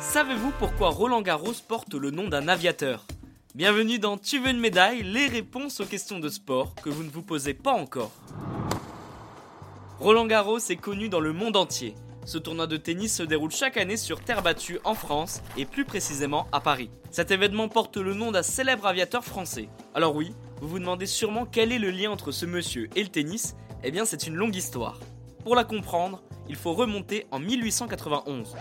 Savez-vous pourquoi Roland Garros porte le nom d'un aviateur? Bienvenue dans Tu veux une médaille Les réponses aux questions de sport que vous ne vous posez pas encore. Roland Garros est connu dans le monde entier. Ce tournoi de tennis se déroule chaque année sur terre battue en France et plus précisément à Paris. Cet événement porte le nom d'un célèbre aviateur français. Alors oui, vous vous demandez sûrement quel est le lien entre ce monsieur et le tennis Eh bien c'est une longue histoire. Pour la comprendre, il faut remonter en 1891.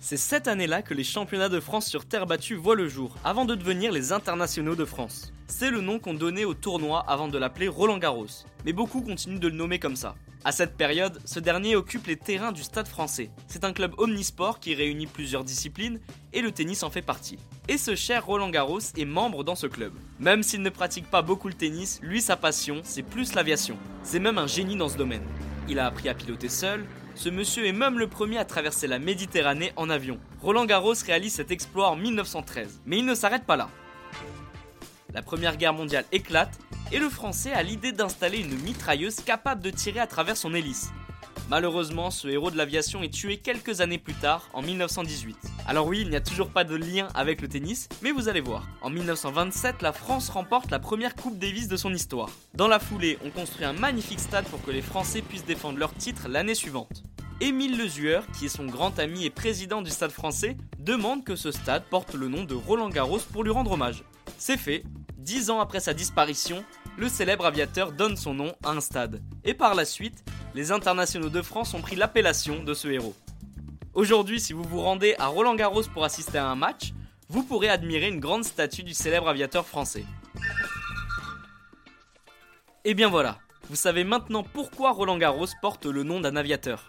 C'est cette année-là que les championnats de France sur terre battue voient le jour, avant de devenir les internationaux de France. C'est le nom qu'on donnait au tournoi avant de l'appeler Roland Garros, mais beaucoup continuent de le nommer comme ça. À cette période, ce dernier occupe les terrains du Stade français. C'est un club omnisport qui réunit plusieurs disciplines et le tennis en fait partie. Et ce cher Roland Garros est membre dans ce club. Même s'il ne pratique pas beaucoup le tennis, lui sa passion, c'est plus l'aviation. C'est même un génie dans ce domaine. Il a appris à piloter seul, ce monsieur est même le premier à traverser la Méditerranée en avion. Roland Garros réalise cet exploit en 1913, mais il ne s'arrête pas là. La Première Guerre mondiale éclate et le Français a l'idée d'installer une mitrailleuse capable de tirer à travers son hélice. Malheureusement, ce héros de l'aviation est tué quelques années plus tard, en 1918. Alors oui, il n'y a toujours pas de lien avec le tennis, mais vous allez voir. En 1927, la France remporte la première Coupe Davis de son histoire. Dans la foulée, on construit un magnifique stade pour que les Français puissent défendre leur titre l'année suivante. Émile Lezueur, qui est son grand ami et président du stade français, demande que ce stade porte le nom de Roland Garros pour lui rendre hommage. C'est fait, dix ans après sa disparition, le célèbre aviateur donne son nom à un stade. Et par la suite, les internationaux de France ont pris l'appellation de ce héros. Aujourd'hui, si vous vous rendez à Roland Garros pour assister à un match, vous pourrez admirer une grande statue du célèbre aviateur français. Et bien voilà, vous savez maintenant pourquoi Roland Garros porte le nom d'un aviateur.